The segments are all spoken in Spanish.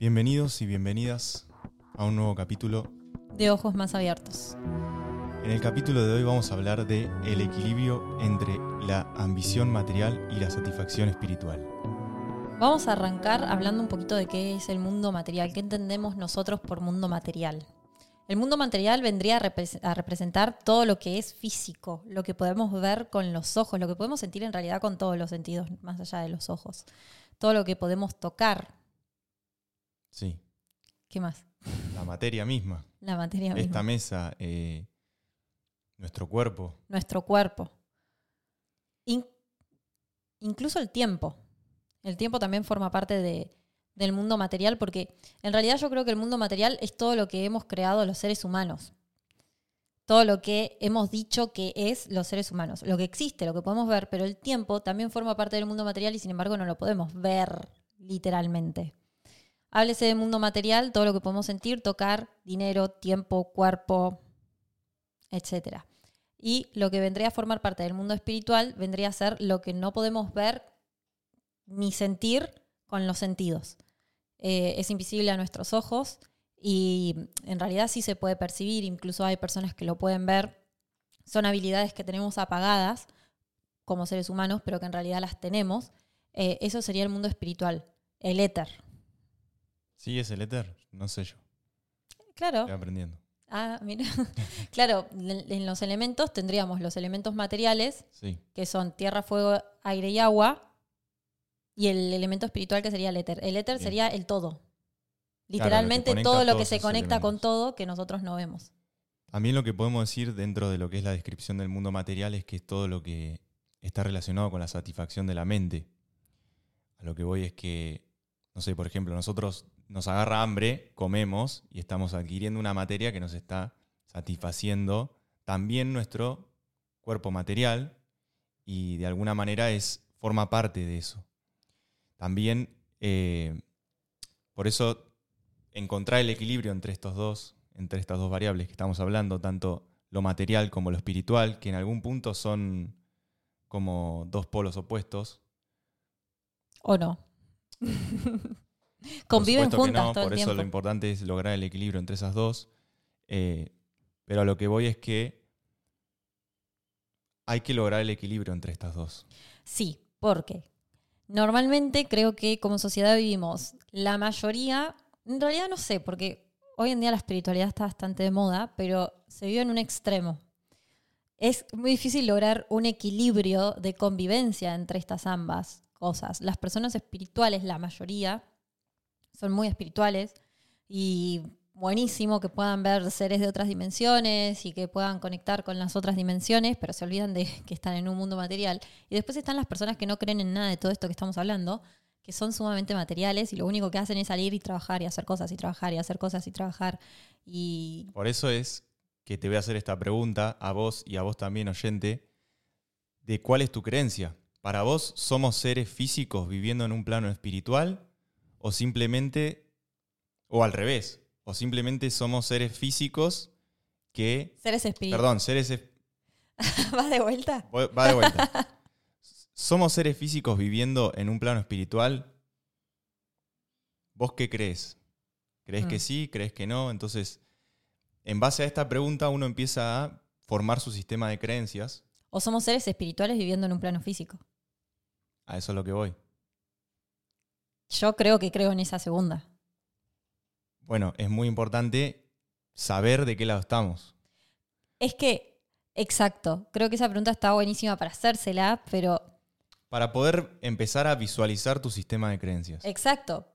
Bienvenidos y bienvenidas a un nuevo capítulo. De ojos más abiertos. En el capítulo de hoy vamos a hablar de el equilibrio entre la ambición material y la satisfacción espiritual. Vamos a arrancar hablando un poquito de qué es el mundo material, qué entendemos nosotros por mundo material. El mundo material vendría a, repre- a representar todo lo que es físico, lo que podemos ver con los ojos, lo que podemos sentir en realidad con todos los sentidos, más allá de los ojos. Todo lo que podemos tocar. Sí, ¿Qué más? la materia misma, La materia misma. esta mesa, eh, nuestro cuerpo. nuestro cuerpo. In- incluso el tiempo. El tiempo también forma parte de- del mundo material porque en realidad yo creo que el mundo material es todo lo que hemos creado los seres humanos. Todo lo que hemos dicho que es los seres humanos. Lo que existe, lo que podemos ver, pero el tiempo también forma parte del mundo material y sin embargo no lo podemos ver literalmente. Háblese de mundo material, todo lo que podemos sentir, tocar, dinero, tiempo, cuerpo, etcétera. Y lo que vendría a formar parte del mundo espiritual vendría a ser lo que no podemos ver ni sentir con los sentidos. Eh, es invisible a nuestros ojos y en realidad sí se puede percibir, incluso hay personas que lo pueden ver. Son habilidades que tenemos apagadas como seres humanos, pero que en realidad las tenemos. Eh, eso sería el mundo espiritual, el éter. Sí, es el éter, no sé yo, Claro. estoy aprendiendo. Ah, mira. claro, en los elementos tendríamos los elementos materiales, Sí, que son tierra, fuego, aire y agua, y el elemento espiritual que sería el éter. El éter Bien. sería el todo. Claro, Literalmente lo todo lo que se conecta con todo que nosotros no vemos. También lo que podemos decir dentro de lo que es la descripción del mundo material es que es todo lo que está relacionado con la satisfacción de la mente. A lo que voy es que, no sé, por ejemplo, nosotros nos agarra hambre, comemos y estamos adquiriendo una materia que nos está satisfaciendo también nuestro cuerpo material y de alguna manera es, forma parte de eso. También, eh, por eso, encontrar el equilibrio entre estos dos, entre estas dos variables que estamos hablando, tanto lo material como lo espiritual, que en algún punto son como dos polos opuestos. ¿O no? Por Conviven que juntas no, todo por el eso lo importante es lograr el equilibrio entre esas dos. Eh, pero a lo que voy es que hay que lograr el equilibrio entre estas dos. Sí, porque normalmente creo que como sociedad vivimos la mayoría, en realidad no sé, porque hoy en día la espiritualidad está bastante de moda, pero se vive en un extremo. Es muy difícil lograr un equilibrio de convivencia entre estas ambas cosas. Las personas espirituales, la mayoría, son muy espirituales y buenísimo que puedan ver seres de otras dimensiones y que puedan conectar con las otras dimensiones, pero se olvidan de que están en un mundo material. Y después están las personas que no creen en nada de todo esto que estamos hablando, que son sumamente materiales y lo único que hacen es salir y trabajar y hacer cosas y trabajar y hacer cosas y trabajar. Y Por eso es que te voy a hacer esta pregunta a vos y a vos también, oyente, de cuál es tu creencia. ¿Para vos somos seres físicos viviendo en un plano espiritual o simplemente, o al revés, o simplemente somos seres físicos que, seres espirituales. perdón, seres, es- ¿Vas de vuelta? va de vuelta. ¿Somos seres físicos viviendo en un plano espiritual? ¿Vos qué crees? ¿Crees que Mm. sí? ¿Crees que no? Entonces, en base a esta pregunta uno empieza a formar su sistema de creencias. ¿O somos seres espirituales viviendo en un plano físico? A eso es lo que voy. Yo creo que creo en esa segunda. Bueno, es muy importante saber de qué lado estamos. Es que, exacto, creo que esa pregunta está buenísima para hacérsela, pero Para poder empezar a visualizar tu sistema de creencias. exacto,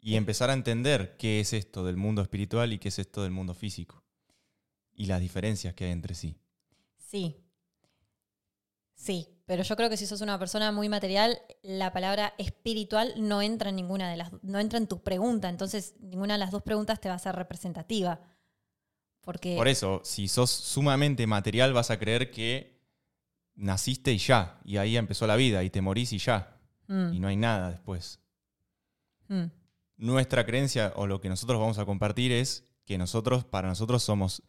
Y empezar a entender qué es esto del mundo espiritual y qué es esto del mundo físico. Y las diferencias que hay entre sí. sí. Sí, pero yo creo que si sos una persona muy material, la palabra espiritual no entra en ninguna de las no entra en tu pregunta, entonces ninguna de las dos preguntas te va a ser representativa. Porque Por eso, si sos sumamente material, vas a creer que naciste y ya. Y ahí empezó la vida y te morís y ya. Mm, Y no hay nada después. mm. Nuestra creencia o lo que nosotros vamos a compartir es que nosotros, para nosotros, somos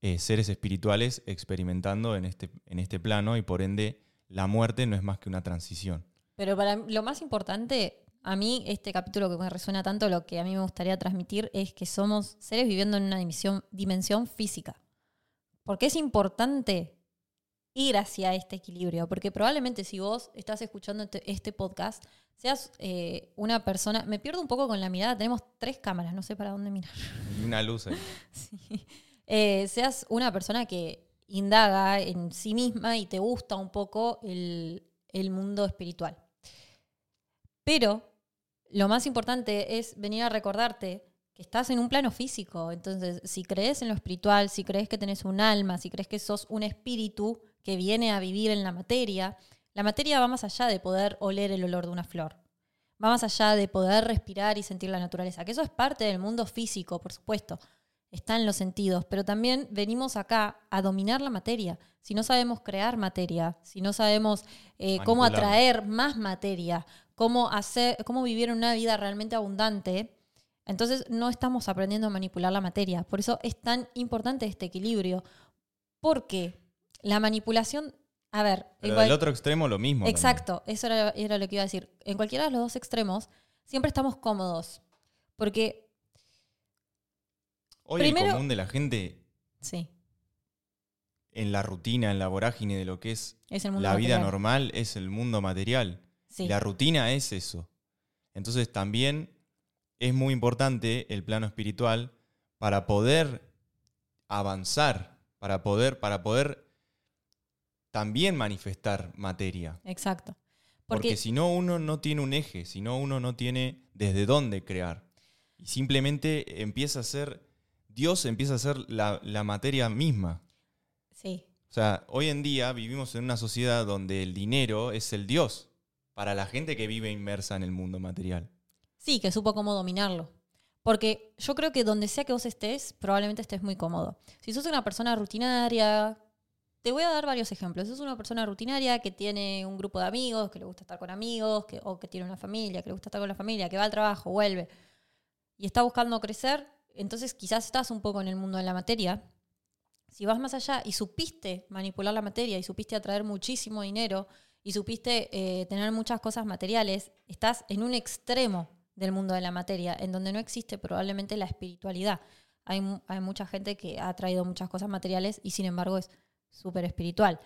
eh, seres espirituales experimentando en este, en este plano y por ende la muerte no es más que una transición. Pero para lo más importante, a mí este capítulo que me resuena tanto, lo que a mí me gustaría transmitir es que somos seres viviendo en una dimensión, dimensión física. Porque es importante ir hacia este equilibrio, porque probablemente si vos estás escuchando este, este podcast, seas eh, una persona, me pierdo un poco con la mirada, tenemos tres cámaras, no sé para dónde mirar. Y una luz ahí. Sí. Eh, seas una persona que indaga en sí misma y te gusta un poco el, el mundo espiritual. Pero lo más importante es venir a recordarte que estás en un plano físico. Entonces, si crees en lo espiritual, si crees que tenés un alma, si crees que sos un espíritu que viene a vivir en la materia, la materia va más allá de poder oler el olor de una flor. Va más allá de poder respirar y sentir la naturaleza, que eso es parte del mundo físico, por supuesto. Está en los sentidos, pero también venimos acá a dominar la materia. Si no sabemos crear materia, si no sabemos eh, cómo atraer más materia, cómo, hacer, cómo vivir una vida realmente abundante, entonces no estamos aprendiendo a manipular la materia. Por eso es tan importante este equilibrio. Porque la manipulación, a ver, Pero del otro extremo lo mismo. también. Exacto, eso era, era lo que iba a decir. En cualquiera de los dos extremos, siempre estamos cómodos. Porque, Hoy Primero- el común de la gente sí, en la rutina, en la vorágine de lo que es la vida material. normal, es el mundo material. Sí, la rutina es eso. Entonces también es muy importante el plano espiritual para poder avanzar, para poder, para poder también manifestar materia. exacto. Porque, Porque, si no, uno no tiene un eje, si no, uno no tiene desde dónde crear. Y simplemente empieza a ser, Dios empieza a ser la, la materia misma. sí, O sea, hoy en día vivimos en una sociedad donde el dinero es el Dios para la gente que vive inmersa en el mundo material. sí, que supo cómo dominarlo. Porque yo creo que donde sea que vos estés, probablemente estés muy cómodo. Si sos una persona rutinaria, te voy a dar varios ejemplos. Si sos una persona rutinaria que tiene un grupo de amigos, que le gusta estar con amigos, que, o que tiene una familia, que le gusta estar con la familia, que va al trabajo, vuelve, y está buscando crecer, entonces quizás estás un poco en el mundo de la materia. Si vas más allá y supiste manipular la materia y supiste atraer muchísimo dinero y supiste eh, tener muchas cosas materiales, estás en un extremo del mundo de la materia, en donde no existe probablemente la espiritualidad. Hay, hay mucha gente que ha traído muchas cosas materiales y sin embargo es súper espiritual.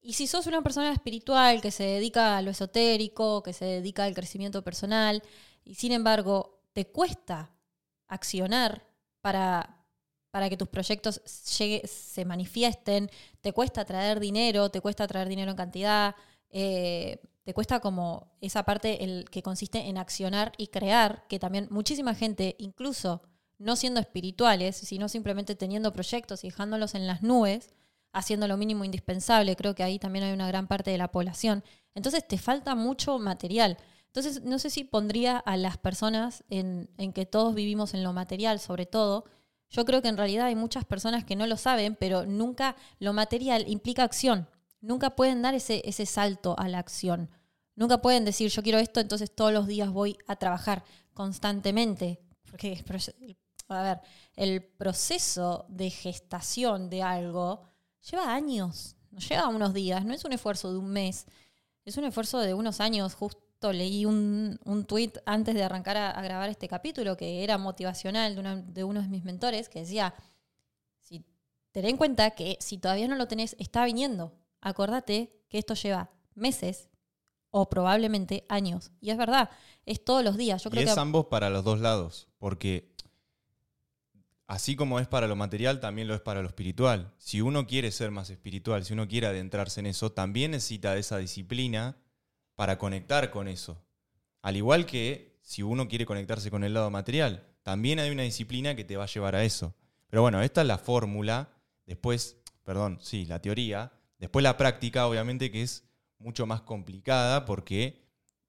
Y si sos una persona espiritual que se dedica a lo esotérico, que se dedica al crecimiento personal, y sin embargo te cuesta accionar para, para que tus proyectos llegue- se manifiesten, te cuesta traer dinero, te cuesta traer dinero en cantidad, eh, te cuesta como esa parte el, que consiste en accionar y crear, que también muchísima gente, incluso no siendo espirituales, sino simplemente teniendo proyectos y dejándolos en las nubes, haciendo lo mínimo indispensable, creo que ahí también hay una gran parte de la población. Entonces te falta mucho material. Entonces no sé si pondría a las personas en, que todos vivimos en lo material, sobre todo. Yo creo que en realidad hay muchas personas que no lo saben, pero nunca lo material implica acción. Nunca pueden dar ese, ese salto a la acción. Nunca pueden decir yo quiero esto, entonces todos los días voy a trabajar constantemente. Porque, a ver, el proceso de gestación de algo lleva años, no lleva unos días, no es un esfuerzo de un mes, es un esfuerzo de unos años. Justo leí un, un tweet antes de arrancar a, a grabar este capítulo que era motivacional de, una- de uno de mis mentores que decía, si ten en cuenta que si todavía no lo tenés, está viniendo. Acordate que esto lleva meses o probablemente años. Y es verdad, es todos los días. Yo y es que ambos para los dos lados, porque así como es para lo material, también lo es para lo espiritual. Si uno quiere ser más espiritual, si uno quiere adentrarse en eso, también necesita de esa disciplina para conectar con eso. Al igual que si uno quiere conectarse con el lado material, también hay una disciplina que te va a llevar a eso. Pero bueno, esta es la fórmula, después, perdón, sí, la teoría, después la práctica, obviamente que es mucho más complicada porque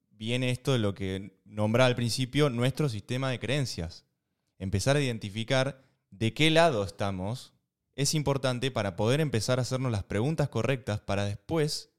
viene esto de lo que nombraba al principio nuestro sistema de creencias. Empezar a identificar de qué lado estamos es importante para poder empezar a hacernos las preguntas correctas para después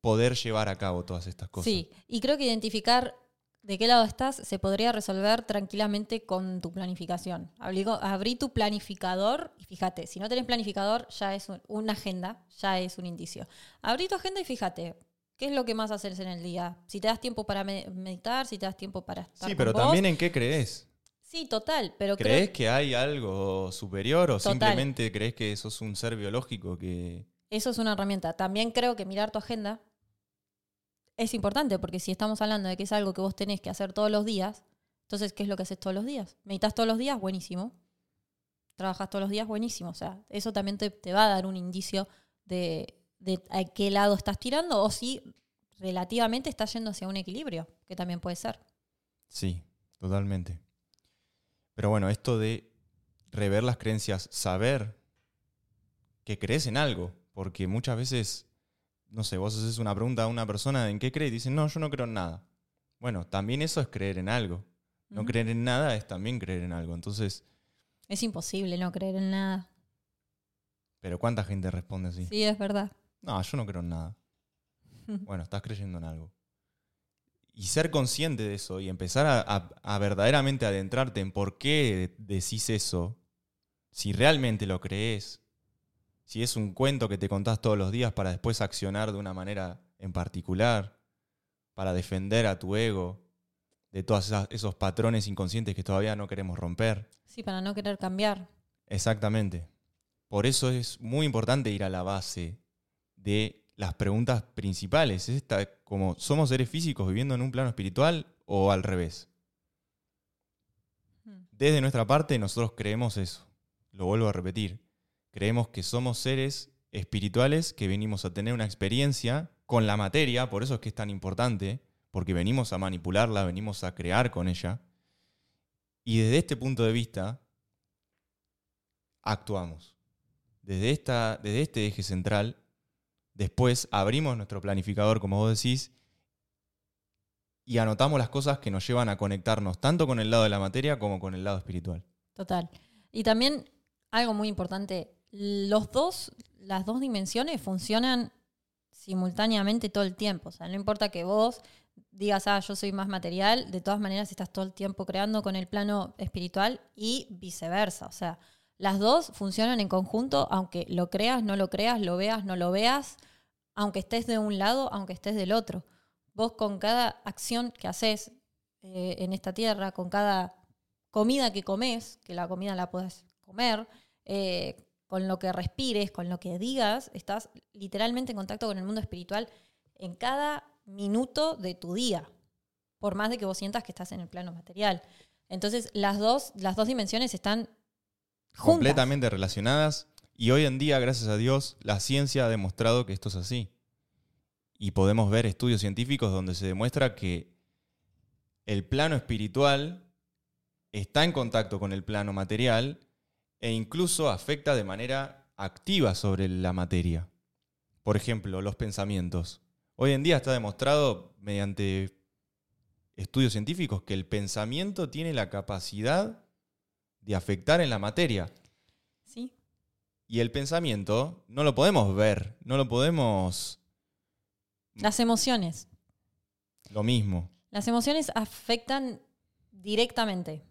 poder llevar a cabo todas estas cosas. Sí, y creo que identificar de qué lado estás se podría resolver tranquilamente con tu planificación. Abrí, tu planificador y fíjate, si no tenés planificador ya es un- una agenda, ya es un indicio. Abrí tu agenda y fíjate, ¿Qué es lo que más haces en el día? Si te das tiempo para me- meditar, si te das tiempo para estar Sí, con pero vos. también en qué crees. Sí, total, pero creo- ¿Crees que hay algo superior o Total. simplemente crees que sos un ser biológico que... Eso es una herramienta. También creo que mirar tu agenda es importante, porque si estamos hablando de que es algo que vos tenés que hacer todos los días, entonces, ¿qué es lo que haces todos los días? ¿Meditas todos los días? Buenísimo. ¿Trabajas todos los días? Buenísimo. O sea, eso también te, va a dar un indicio de, de a qué lado estás tirando o si relativamente estás yendo hacia un equilibrio, que también puede ser. Sí, totalmente. Pero bueno, esto de rever las creencias, saber que crees en algo, porque muchas veces, no sé, vos haces una pregunta a una persona en qué cree y dicen, no, yo no creo en nada. Bueno, también eso es creer en algo. No creer en nada es también creer en algo. Entonces, Es imposible no creer en nada. ¿pero cuánta gente responde así? Sí, es verdad. No, yo no creo en nada. Bueno, estás creyendo en algo. Y ser consciente de eso y empezar a, a- a verdaderamente adentrarte en por qué decís eso, si realmente lo crees, si es un cuento que te contás todos los días para después accionar de una manera en particular, para defender a tu ego de todos esos patrones inconscientes que todavía no queremos romper. Sí, para no querer cambiar. Exactamente. Por eso es muy importante ir a la base de las preguntas principales. Es esta, como, ¿somos seres físicos viviendo en un plano espiritual o al revés? Mm. Desde nuestra parte nosotros creemos eso. Lo vuelvo a repetir. Creemos que somos seres espirituales que venimos a tener una experiencia con la materia, por eso es que es tan importante, porque venimos a manipularla, venimos a crear con ella. Y desde este punto de vista, actuamos. Desde, esta, desde este eje central, después abrimos nuestro planificador, como vos decís, y anotamos las cosas que nos llevan a conectarnos tanto con el lado de la materia como con el lado espiritual. Total. Y también algo muy importante, los dos, las dos dimensiones funcionan simultáneamente todo el tiempo. O sea, no importa que vos digas, ah, yo soy más material, de todas maneras estás todo el tiempo creando con el plano espiritual y viceversa. O sea, las dos funcionan en conjunto, aunque lo creas, no lo creas, lo veas, no lo veas, aunque estés de un lado, aunque estés del otro. Vos con cada acción que haces eh, en esta tierra, con cada comida que comes, que la comida la puedes comer, eh, con lo que respires, con lo que digas, estás literalmente en contacto con el mundo espiritual en cada minuto de tu día, por más de que vos sientas que estás en el plano material. Entonces, las dos, las dos dimensiones están. Completamente relacionadas. Y hoy en día, gracias a Dios, la ciencia ha demostrado que esto es así. Y podemos ver estudios científicos donde se demuestra que el plano espiritual está en contacto con el plano material e incluso afecta de manera activa sobre la materia. Por ejemplo, los pensamientos. Hoy en día está demostrado mediante estudios científicos que el pensamiento tiene la capacidad de afectar en la materia. Sí, Y el pensamiento no lo podemos ver, no lo podemos... las emociones. Lo mismo. Las emociones afectan directamente.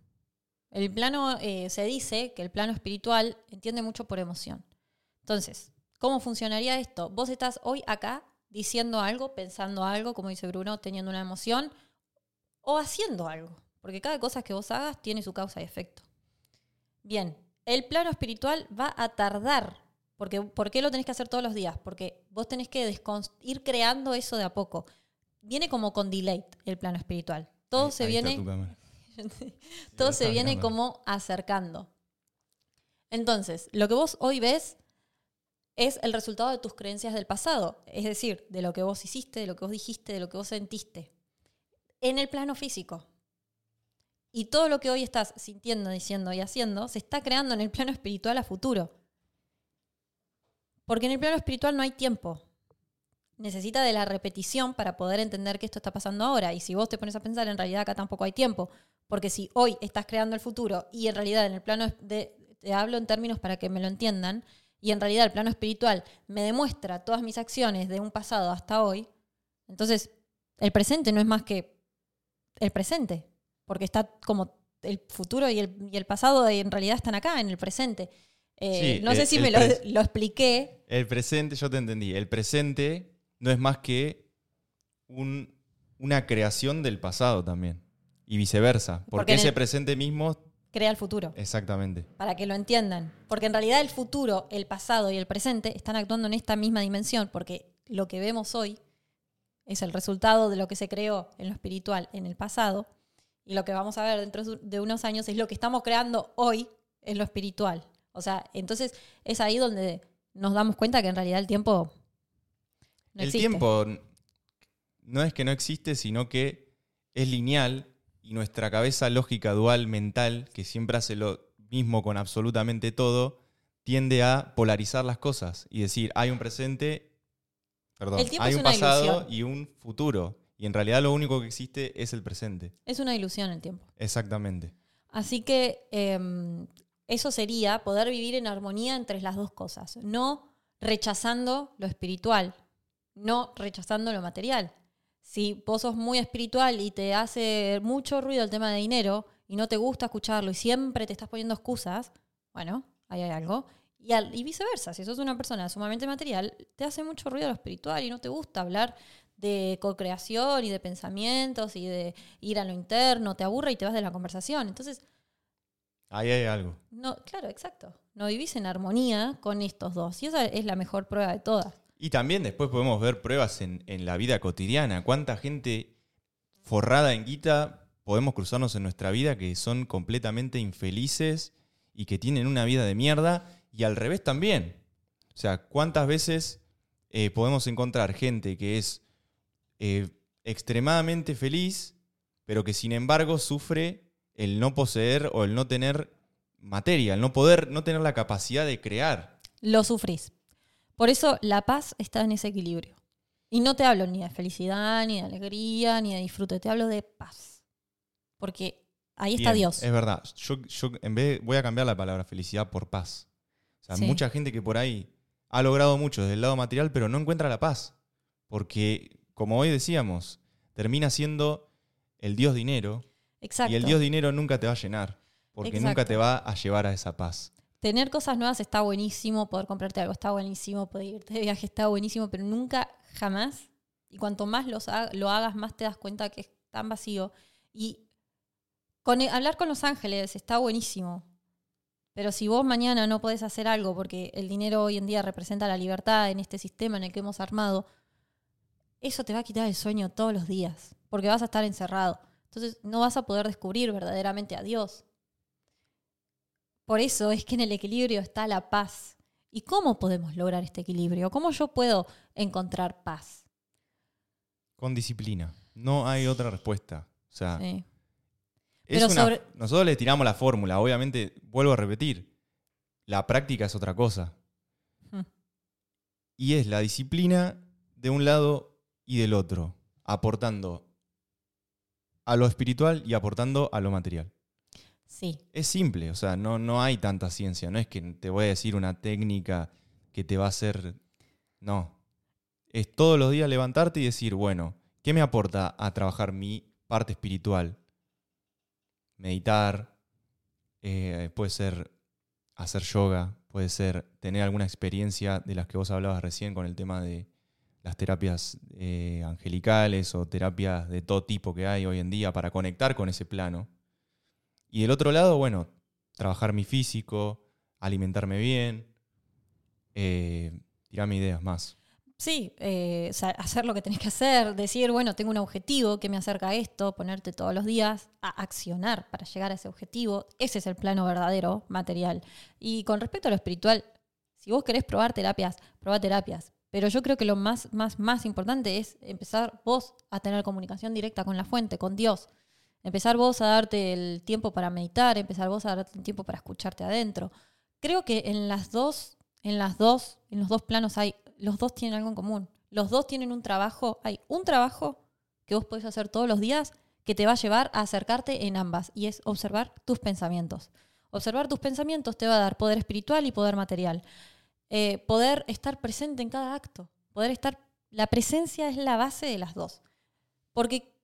El plano, eh, se dice que el plano espiritual entiende mucho por emoción. Entonces, ¿cómo funcionaría esto? Vos estás hoy acá diciendo algo, pensando algo, como dice Bruno, teniendo una emoción, o haciendo algo. Porque cada cosa que vos hagas tiene su causa y efecto. Bien, el plano espiritual va a tardar. Porque, ¿Por qué lo tenés que hacer todos los días? Porque vos tenés que ir creando eso de a poco. Viene como con delay el plano espiritual. Todo Ahí- se ahí viene. todo se viene como acercando. Entonces, lo que vos hoy ves es el resultado de tus creencias del pasado, es decir, de lo que vos hiciste, de lo que vos dijiste, de lo que vos sentiste, en el plano físico. Y todo lo que hoy estás sintiendo, diciendo y haciendo se está creando en el plano espiritual a futuro. Porque en el plano espiritual no hay tiempo. Necesita de la repetición para poder entender que esto está pasando ahora. Y si vos te pones a pensar, en realidad acá tampoco hay tiempo. Porque si hoy estás creando el futuro y en realidad en el plano de, te hablo en términos para que me lo entiendan, y en realidad el plano espiritual me demuestra todas mis acciones de un pasado hasta hoy, entonces el presente no es más que el presente, porque está como el futuro y el, y el pasado en realidad están acá, en el presente. Eh, Sí, no sé el- si el me lo, expliqué. El presente, yo te entendí. El presente no es más que un- una creación del pasado también. Y viceversa. Porque, ese el- presente mismo, Crea el futuro. exactamente. para que lo entiendan. Porque en realidad el futuro, el pasado y el presente están actuando en esta misma dimensión, porque lo que vemos hoy es el resultado de lo que se creó en lo espiritual en el pasado, y lo que vamos a ver dentro de unos años es lo que estamos creando hoy en lo espiritual. O sea, entonces es ahí donde nos damos cuenta que en realidad el tiempo no el existe. tiempo no es que no existe, sino que es lineal y nuestra cabeza lógica dual mental, que siempre hace lo mismo con absolutamente todo, tiende a polarizar las cosas y decir, hay un presente, perdón, hay un pasado ilusión. y un futuro. Y en realidad lo único que existe es el presente. Es una ilusión el tiempo. Exactamente. Así que em, eso sería poder vivir en armonía entre las dos cosas, no rechazando lo espiritual, no rechazando lo material. Si vos sos muy espiritual y te hace mucho ruido el tema de dinero y no te gusta escucharlo y siempre te estás poniendo excusas, bueno, ahí hay algo. Y, al- y viceversa, si sos una persona sumamente material, te hace mucho ruido lo espiritual y no te gusta hablar de co-creación y de pensamientos y de ir a lo interno, te aburre y te vas de la conversación. Entonces, Ahí hay algo. no, claro, exacto. No vivís en armonía con estos dos. Y esa es la mejor prueba de todas. Y también después podemos ver pruebas en, en la vida cotidiana. ¿Cuánta gente forrada en guita podemos cruzarnos en nuestra vida que son completamente infelices y que tienen una vida de mierda? Y al revés también. O sea, ¿cuántas veces eh, podemos encontrar gente que es eh, extremadamente feliz, pero que sin embargo sufre el no poseer o el no tener materia, el no poder, no tener la capacidad de crear? Lo sufrís. Por eso la paz está en ese equilibrio. Y no te hablo ni de felicidad, ni de alegría, ni de disfrute. Te hablo de paz. Porque ahí está Bien, Dios. Es verdad. Yo, yo en vez voy a cambiar la palabra felicidad por paz. O sea, Sí. mucha gente que por ahí ha logrado mucho desde el lado material, pero no encuentra la paz. Porque, como hoy decíamos, termina siendo el Dios dinero. Exacto. Y el Dios dinero nunca te va a llenar. Porque nunca te va a llevar a esa paz. Tener cosas nuevas está buenísimo, poder comprarte algo está buenísimo, poder irte de viaje está buenísimo, pero nunca, jamás, y cuanto más los lo hagas, más te das cuenta que es tan vacío. Y con el- hablar con los ángeles está buenísimo, pero si vos mañana no podés hacer algo porque el dinero hoy en día representa la libertad en este sistema en el que hemos armado, eso te va a quitar el sueño todos los días, porque vas a estar encerrado. Entonces no vas a poder descubrir verdaderamente a Dios. Por eso es que en el equilibrio está la paz. ¿Y cómo podemos lograr este equilibrio? ¿Cómo yo puedo encontrar paz? Con disciplina. No hay otra respuesta. O sea, Sí. es Pero una- sobre- nosotros le tiramos la fórmula. Obviamente, vuelvo a repetir, la práctica es otra cosa. Hmm. Y es la disciplina de un lado y del otro, aportando a lo espiritual y aportando a lo material. Sí, Es simple, o sea, no, no hay tanta ciencia. No es que te voy a decir una técnica que te va a hacer. No. Es todos los días levantarte y decir, bueno, ¿qué me aporta a trabajar mi parte espiritual? Meditar, eh, puede ser hacer yoga, puede ser tener alguna experiencia de las que vos hablabas recién con el tema de las terapias eh, angelicales o terapias de todo tipo que hay hoy en día para conectar con ese plano. Y del otro lado, bueno, trabajar mi físico, alimentarme bien, eh, tirarme ideas más. sí, eh, hacer lo que tenés que hacer, decir, bueno, tengo un objetivo que me acerca a esto, ponerte todos los días a accionar para llegar a ese objetivo. Ese es el plano verdadero, material. Y con respecto a lo espiritual, si vos querés probar terapias, probá terapias. Pero yo creo que lo más, más, más importante es empezar vos a tener comunicación directa con la fuente, con Dios. Empezar vos a darte el tiempo para meditar, empezar vos a darte el tiempo para escucharte adentro. Creo que en las dos, en las dos, en los dos planos hay, los dos tienen algo en común. Los dos tienen un trabajo, hay un trabajo que vos podés hacer todos los días que te va a llevar a acercarte en ambas y es observar tus pensamientos. Observar tus pensamientos te va a dar poder espiritual y poder material. Eh, poder estar presente en cada acto. Poder estar. La presencia es la base de las dos. Porque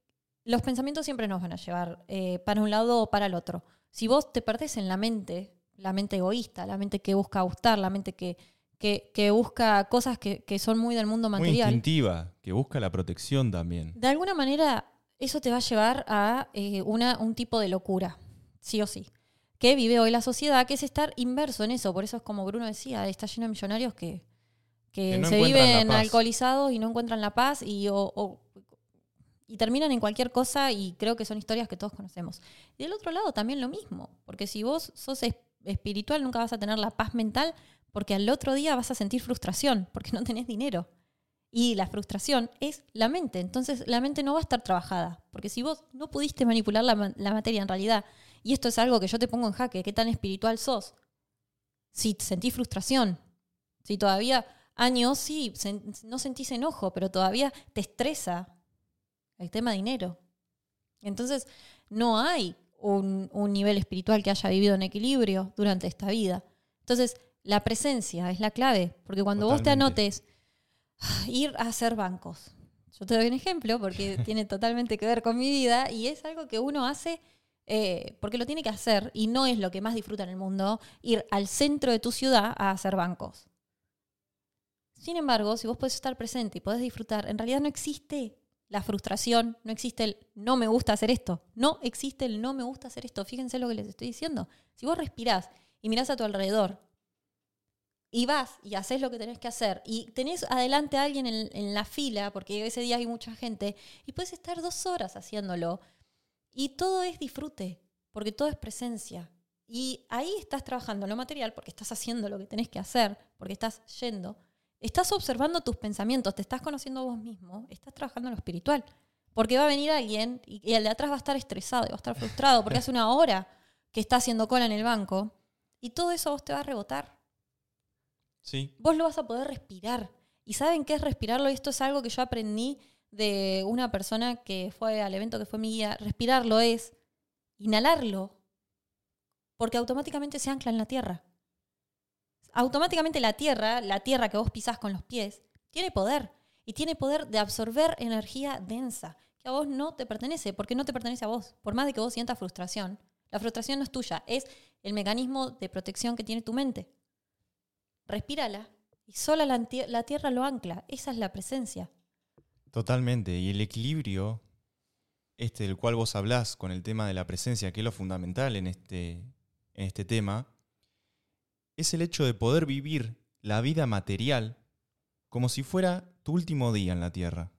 los pensamientos siempre nos van a llevar eh, para un lado o para el otro. Si vos te perdés en la mente, la mente egoísta, la mente que busca gustar, la mente que, que, que busca cosas que, que son muy del mundo Muy material, instintiva, que busca la protección también. de alguna manera eso te va a llevar a eh, una, un tipo de locura, sí o sí, que vive hoy la sociedad, que es estar inverso en eso. Por eso es como Bruno decía, está lleno de millonarios que, que, no se viven alcoholizados y no encuentran la paz y, o- o- y terminan en cualquier cosa y creo que son historias que todos conocemos. Del otro lado también lo mismo, porque si vos sos es- espiritual nunca vas a tener la paz mental porque al otro día vas a sentir frustración porque no tenés dinero. Y la frustración es la mente. Entonces la mente no va a estar trabajada. Porque si vos no pudiste manipular la, la materia en realidad, y esto es algo que yo te pongo en jaque, ¿qué tan espiritual sos? Si sentís frustración, si todavía años, sí, no sentís enojo, pero todavía te estresa el tema dinero. Entonces no hay un, un nivel espiritual que haya vivido en equilibrio durante esta vida. Entonces la presencia es la clave, porque cuando vos te anotes ir a hacer bancos. Yo te doy un ejemplo porque tiene totalmente que ver con mi vida y es algo que uno hace eh, porque lo tiene que hacer y no es lo que más disfruta en el mundo, ir al centro de tu ciudad a hacer bancos. Sin embargo, si vos podés estar presente y podés disfrutar, en realidad no existe la frustración, no existe el no me gusta hacer esto, no existe el no me gusta hacer esto. Fíjense lo que les estoy diciendo. Si vos respirás y mirás a tu alrededor y vas y haces lo que tenés que hacer y tenés adelante a alguien en, la fila, porque ese día hay mucha gente, y puedes estar dos horas haciéndolo, y todo es disfrute, porque todo es presencia. Y ahí estás trabajando lo material porque estás haciendo lo que tenés que hacer, porque estás yendo. Estás observando tus pensamientos, te estás conociendo a vos mismo, estás trabajando en lo espiritual. Porque va a venir alguien y, el de atrás va a estar estresado y va a estar frustrado porque hace una hora que está haciendo cola en el banco y todo eso a vos te va a rebotar Sí. vos lo vas a poder respirar. ¿Y saben qué es respirarlo? Y esto es algo que yo aprendí de una persona que fue al evento que fue mi guía. Respirarlo es inhalarlo, porque automáticamente se ancla en la tierra. Automáticamente la tierra, la tierra que vos pisás con los pies, tiene poder. Y tiene poder de absorber energía densa, que a vos no te pertenece, porque no te pertenece a vos. Por más de que vos sientas frustración, la frustración no es tuya, es el mecanismo de protección que tiene tu mente respírala y sola la, tierra lo ancla. Esa es la presencia. Totalmente. Y el equilibrio, este del cual vos hablás con el tema de la presencia, que es lo fundamental en este, en este tema, es el hecho de poder vivir la vida material como si fuera tu último día en la tierra.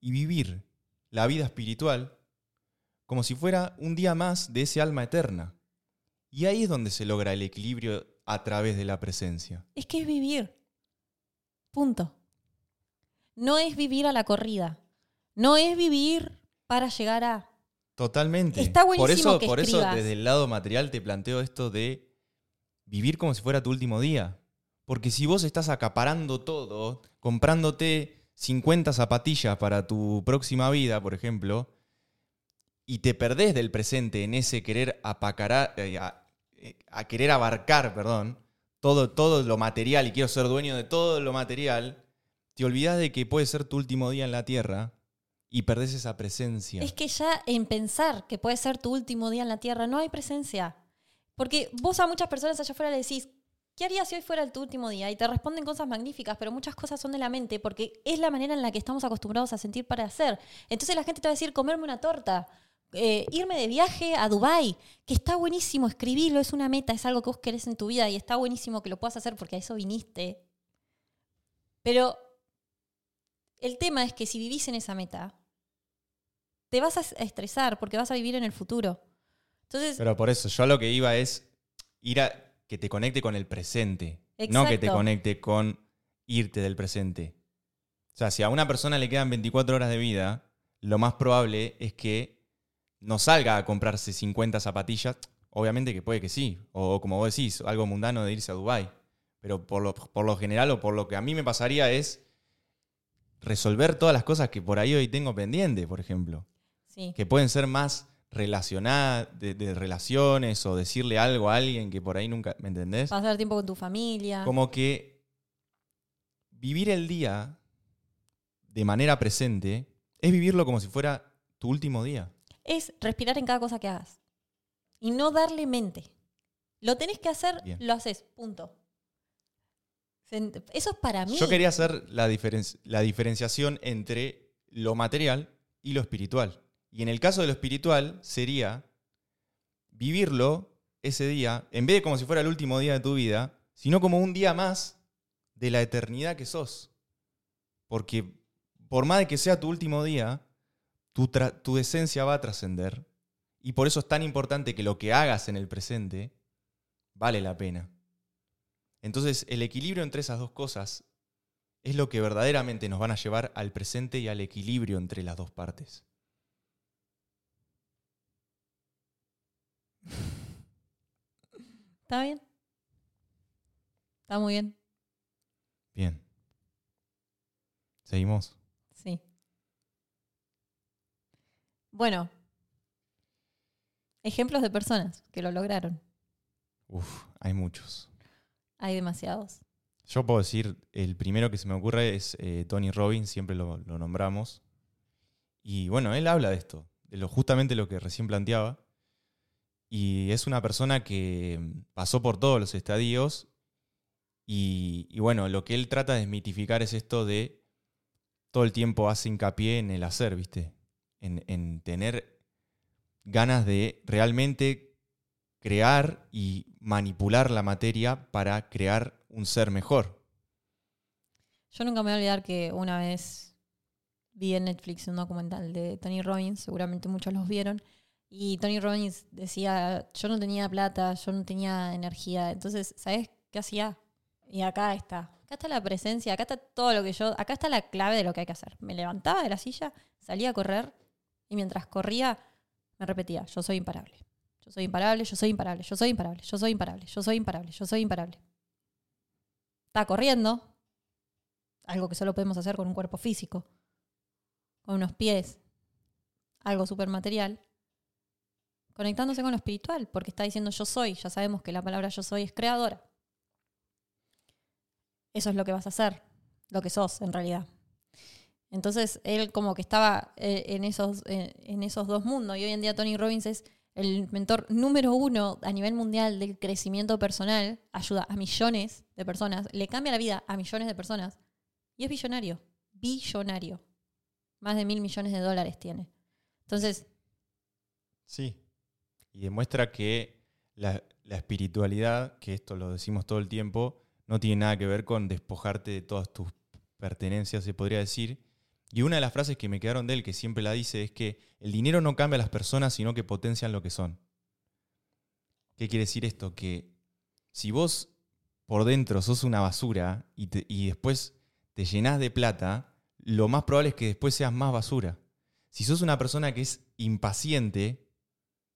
Y vivir la vida espiritual como si fuera un día más de ese alma eterna. Y ahí es donde se logra el equilibrio a través de la presencia. Es que es vivir. Punto. No es vivir a la corrida. No es vivir para llegar a... Totalmente. Está por buenísimo eso, que por eso desde el lado material te planteo esto de vivir como si fuera tu último día. Porque si vos estás acaparando todo, comprándote 50 zapatillas para tu próxima vida, por ejemplo, y te perdés del presente en ese querer apacarar, eh, a, eh, a querer abarcar, perdón, todo, todo lo material y quiero ser dueño de todo lo material, te olvidás de que puede ser tu último día en la tierra y perdés esa presencia. Es que ya en pensar que puede ser tu último día en la tierra, no hay presencia. Porque vos a muchas personas allá afuera le decís, ¿qué harías si hoy fuera tu último día? Y te responden cosas magníficas, pero muchas cosas son de la mente, porque es la manera en la que estamos acostumbrados a sentir para hacer. Entonces la gente te va a decir, comerme una torta, eh, irme de viaje a Dubai, que está buenísimo escribirlo, es una meta, es algo que vos querés en tu vida y está buenísimo que lo puedas hacer porque a eso viniste. Pero el tema es que si vivís en esa meta, te vas a estresar porque vas a vivir en el futuro. Entonces, Pero por eso, yo a lo que iba es ir a que te conecte con el presente, no que te conecte con irte del presente. O sea, si a una persona le quedan 24 horas de vida, lo más probable es que no salga a comprarse 50 zapatillas. Obviamente que puede que sí, o como vos decís, algo mundano de irse a Dubái. Pero por lo, por lo general o por lo que a mí me pasaría es resolver todas las cosas que por ahí hoy tengo pendiente, por ejemplo sí. que pueden ser más relacionadas, de, de relaciones o decirle algo a alguien que por ahí nunca, ¿me entendés? pasar tiempo con tu familia. Como que vivir el día de manera presente es vivirlo como si fuera tu último día. Es respirar en cada cosa que hagas. Y no darle mente. Lo tenés que hacer, Bien. lo haces, punto. Eso es para mí. Yo quería hacer la, diferen- la diferenciación entre lo material y lo espiritual. Y en el caso de lo espiritual sería vivirlo ese día, en vez de como si fuera el último día de tu vida, sino como un día más de la eternidad que sos. Porque por más de que sea tu último día, tu, tu esencia va a trascender. Y por eso es tan importante que lo que hagas en el presente vale la pena. Entonces, el equilibrio entre esas dos cosas es lo que verdaderamente nos van a llevar al presente y al equilibrio entre las dos partes. ¿Está bien? Está muy bien. Bien. Seguimos. Sí. Bueno. Ejemplos de personas que lo lograron. Uf, hay muchos. Hay demasiados. Yo puedo decir, el primero que se me ocurre es eh, Tony Robbins, siempre lo, lo nombramos. Y bueno, él habla de esto, de lo, justamente lo que recién planteaba. Y es una persona que pasó por todos los estadios. Y, y bueno, lo que él trata de desmitificar es esto de todo el tiempo hace hincapié en el hacer, ¿viste? En, en tener ganas de realmente crear y manipular la materia para crear un ser mejor. Yo nunca me voy a olvidar que una vez vi en Netflix un documental de Tony Robbins, seguramente muchos los vieron, y Tony Robbins decía, yo no tenía plata, yo no tenía energía, entonces, ¿sabes qué hacía? Y acá está, acá está la presencia, acá está todo lo que yo, acá está la clave de lo que hay que hacer. Me levantaba de la silla, salía a correr, y mientras corría, me repetía, yo soy imparable. Yo soy imparable, yo soy imparable, yo soy imparable, yo soy imparable, yo soy imparable, yo soy imparable. Está corriendo, algo que solo podemos hacer con un cuerpo físico, con unos pies, algo súper material, conectándose con lo espiritual, porque está diciendo yo soy, ya sabemos que la palabra yo soy es creadora. Eso es lo que vas a hacer, lo que sos en realidad. Entonces él como que estaba eh, en, esos, eh, en esos dos mundos y hoy en día Tony Robbins es el mentor número uno a nivel mundial del crecimiento personal, ayuda a millones de personas, le cambia la vida a millones de personas y es billonario, billonario. Más de mil millones de dólares tiene. Entonces, Sí. Y demuestra que la, espiritualidad, que esto lo decimos todo el tiempo, no tiene nada que ver con despojarte de todas tus pertenencias, se podría decir. Y una de las frases que me quedaron de él, que siempre la dice, es que el dinero no cambia a las personas, sino que potencian lo que son. ¿Qué quiere decir esto? Que si vos por dentro sos una basura y, y después te llenás de plata, lo más probable es que después seas más basura. Si sos una persona que es impaciente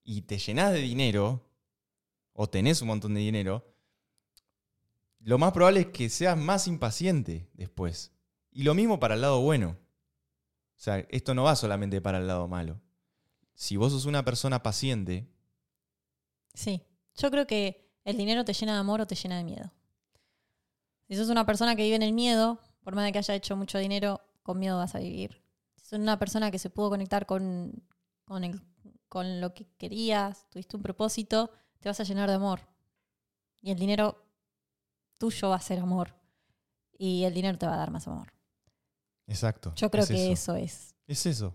y te llenás de dinero, o tenés un montón de dinero, lo más probable es que seas más impaciente después. Y lo mismo para el lado bueno. O sea, esto no va solamente para el lado malo. Si vos sos una persona paciente, sí, yo creo que el dinero te llena de amor o te llena de miedo. Si sos una persona que vive en el miedo, por más de que haya hecho mucho dinero, con miedo vas a vivir. Si sos una persona que se pudo conectar con, con, el- con lo que querías, tuviste un propósito, te vas a llenar de amor. Y el dinero tuyo va a ser amor. Y el dinero te va a dar más amor. exacto. Yo creo es que eso. eso es. Es eso.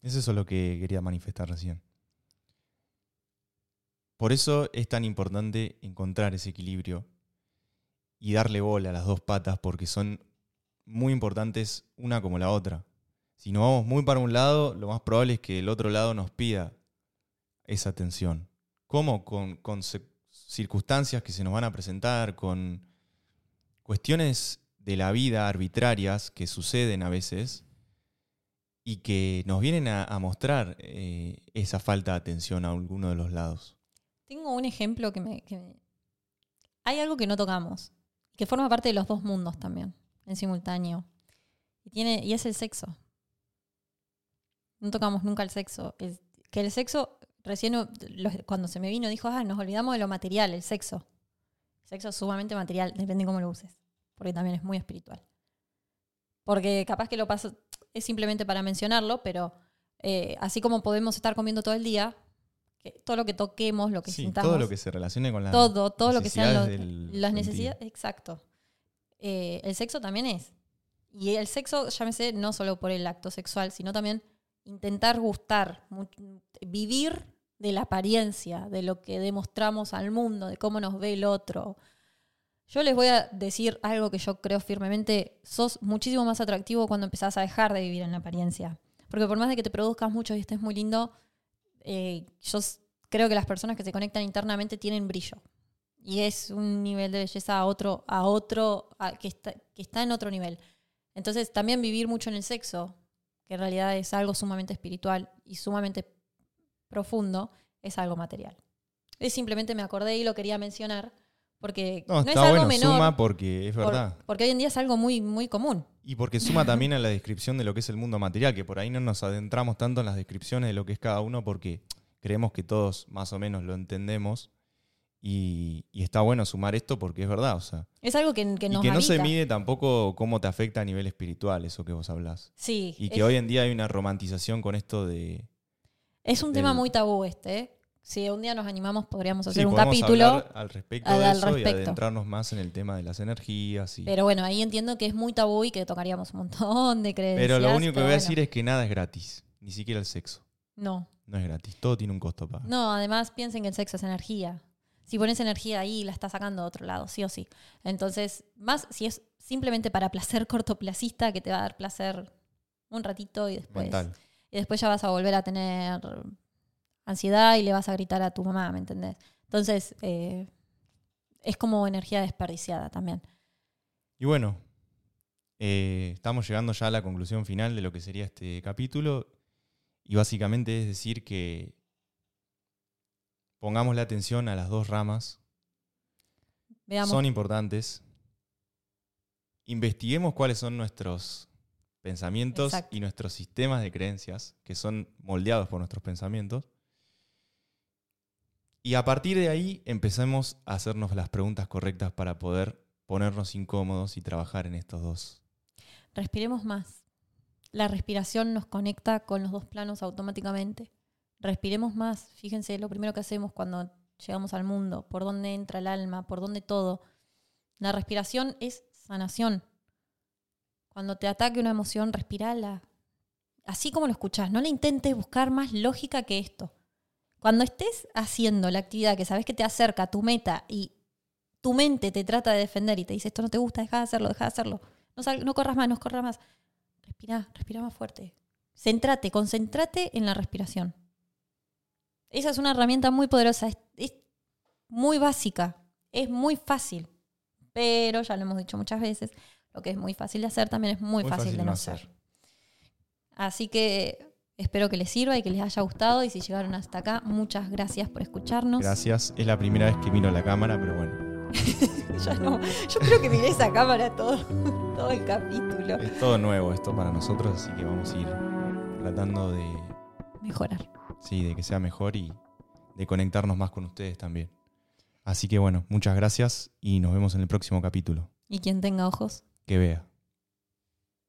Es eso lo que quería manifestar recién. Por eso es tan importante encontrar ese equilibrio y darle bola a las dos patas porque son muy importantes una como la otra. Si nos vamos muy para un lado, lo más probable es que el otro lado nos pida esa atención. ¿Cómo? Con, circunstancias que se nos van a presentar, con cuestiones de la vida arbitrarias que suceden a veces y que nos vienen a, mostrar eh, esa falta de atención a alguno de los lados. Tengo un ejemplo que me, que me- Hay algo que no tocamos, que forma parte de los dos mundos también, en simultáneo. Y, tiene, y es el sexo. No tocamos nunca el sexo. El- que el sexo, recién cuando se me vino, dijo, ah, nos olvidamos de lo material, el sexo. El sexo es sumamente material, depende cómo lo uses, porque también es muy espiritual. Porque capaz que lo paso, es simplemente para mencionarlo, pero eh, así como podemos estar comiendo todo el día, que todo lo que toquemos, lo que Sí, sintamos, todo lo que se relacione con la todo, todo lo que sean los- las necesidades, exacto. eh, el sexo también es. Y el sexo, llámese, no solo por el acto sexual, sino también intentar gustar, vivir de la apariencia, de lo que demostramos al mundo, de cómo nos ve el otro. Yo les voy a decir algo que yo creo firmemente, sos muchísimo más atractivo cuando empezás a dejar de vivir en la apariencia. Porque por más de que te produzcas mucho y estés muy lindo, eh, yo creo que las personas que se conectan internamente tienen brillo. Y es un nivel de belleza a otro, a otro, que, está, que está en otro nivel. Entonces, también vivir mucho en el sexo, que en realidad es algo sumamente espiritual y sumamente profundo, es algo material. Es simplemente me acordé y lo quería mencionar porque No, no, es está algo bueno, menor. suma porque es por- verdad. porque hoy en día es algo muy, muy común. Y porque suma también a la descripción de lo que es el mundo material, que por ahí no nos adentramos tanto en las descripciones de lo que es cada uno porque creemos que todos más o menos lo entendemos. Y, y está bueno sumar esto porque es verdad, o sea. Es algo que, que y nos que no se mide tampoco cómo te afecta a nivel espiritual, eso que vos hablás. Sí, Y es, que hoy en día hay una romantización con esto de... es un tema muy tabú este. ¿eh? Si un día nos animamos, podríamos hacer Sí, un capítulo. al respecto al- de al eso y respecto. adentrarnos más en el tema de las energías. Y... Pero bueno, ahí entiendo que es muy tabú y que tocaríamos un montón de creencias. Pero lo único que voy a decir es que nada es gratis, ni siquiera el sexo. No, No es gratis, todo tiene un costo para. no, además piensen que el sexo es energía. Si pones energía ahí, la estás sacando de otro lado, sí o sí. Entonces, más si es simplemente para placer cortoplacista, que te va a dar placer un ratito y después, mental. y después ya vas a volver a tener ansiedad y le vas a gritar a tu mamá, ¿me entendés? Entonces, eh, es como energía desperdiciada también. Y bueno, eh, estamos llegando ya a la conclusión final de lo que sería este capítulo. Y básicamente es decir que pongamos la atención a las dos ramas. Veamos. Son importantes. Investiguemos cuáles son nuestros pensamientos Exacto. y nuestros sistemas de creencias, que son moldeados por nuestros pensamientos. Y a partir de ahí empecemos a hacernos las preguntas correctas para poder ponernos incómodos y trabajar en estos dos. Respiremos más. La respiración nos conecta con los dos planos automáticamente. Respiremos más. Fíjense, lo primero que hacemos cuando llegamos al mundo, por dónde entra el alma, por dónde todo. La respiración es sanación. Cuando te ataque una emoción, respirala. Así como lo escuchás, no le intentes buscar más lógica que esto. Cuando estés haciendo la actividad que sabes que te acerca a tu meta y tu mente te trata de defender y te dice esto no te gusta, deja de hacerlo, deja de hacerlo. No, sal- no corras más, no corras más. Respira, respira más fuerte. Centrate, concéntrate en la respiración. Esa es una herramienta muy poderosa, es, es muy básica, es muy fácil. Pero ya lo hemos dicho muchas veces, lo que es muy fácil de hacer también es muy, fácil, de no hacer. Así que espero que les sirva y que les haya gustado. Y si llegaron hasta acá, muchas gracias por escucharnos. Gracias. Es la primera vez que miro a la cámara, pero bueno, Yo, no, yo creo que miré esa cámara todo, todo el capítulo. es todo nuevo esto para nosotros, así que vamos a ir tratando de, Mejorar. Sí, de que sea mejor y de conectarnos más con ustedes también. Así que bueno, muchas gracias y nos vemos en el próximo capítulo. Y quien tenga ojos, Que vea.